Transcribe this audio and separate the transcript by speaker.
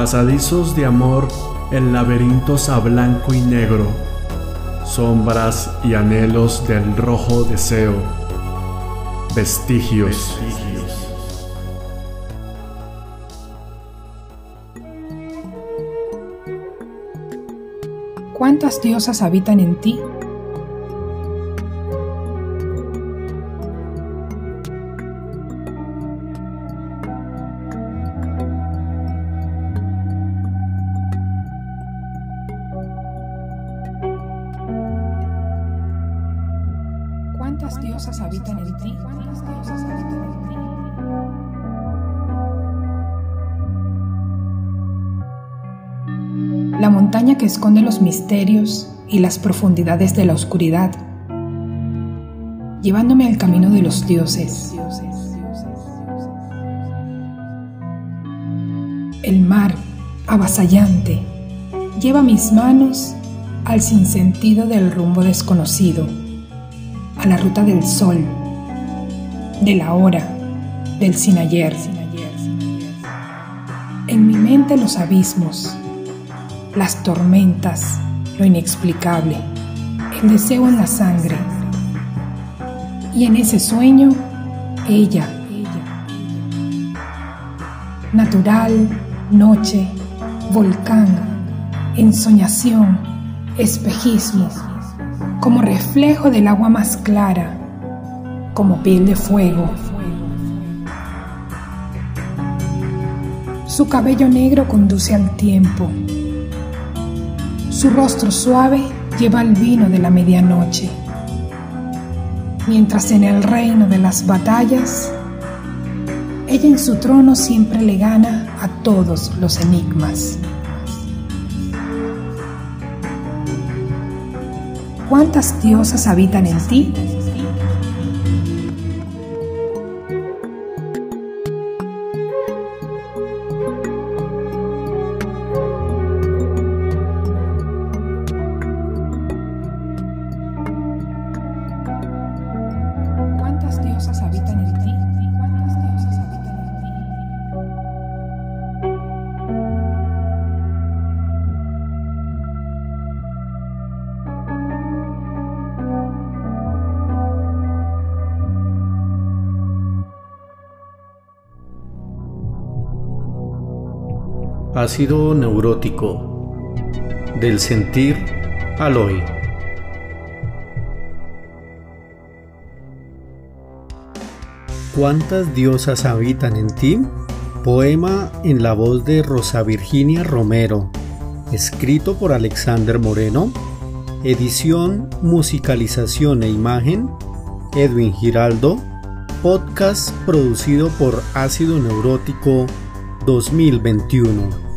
Speaker 1: pasadizos de amor en laberintos a blanco y negro, sombras y anhelos del rojo deseo, vestigios.
Speaker 2: ¿Cuántas diosas habitan en ti? ¿Cuántas diosas habitan en ti? ¿Cuántas diosas habitan ti? La montaña que esconde los misterios y las profundidades de la oscuridad, llevándome al camino de los dioses. El mar, avasallante, lleva mis manos al sinsentido del rumbo desconocido a la ruta del sol, de la hora, del sin ayer. En mi mente los abismos, las tormentas, lo inexplicable, el deseo en la sangre. Y en ese sueño, ella, natural, noche, volcán, ensoñación, espejismo como reflejo del agua más clara, como piel de fuego. Su cabello negro conduce al tiempo. Su rostro suave lleva el vino de la medianoche. Mientras en el reino de las batallas, ella en su trono siempre le gana a todos los enigmas. ¿Cuántas diosas habitan en ti? ¿Cuántas diosas habitan en ti?
Speaker 3: Ácido neurótico. Del sentir al hoy. ¿Cuántas diosas habitan en ti? Poema en la voz de Rosa Virginia Romero. Escrito por Alexander Moreno. Edición, musicalización e imagen. Edwin Giraldo. Podcast producido por Ácido Neurótico 2021.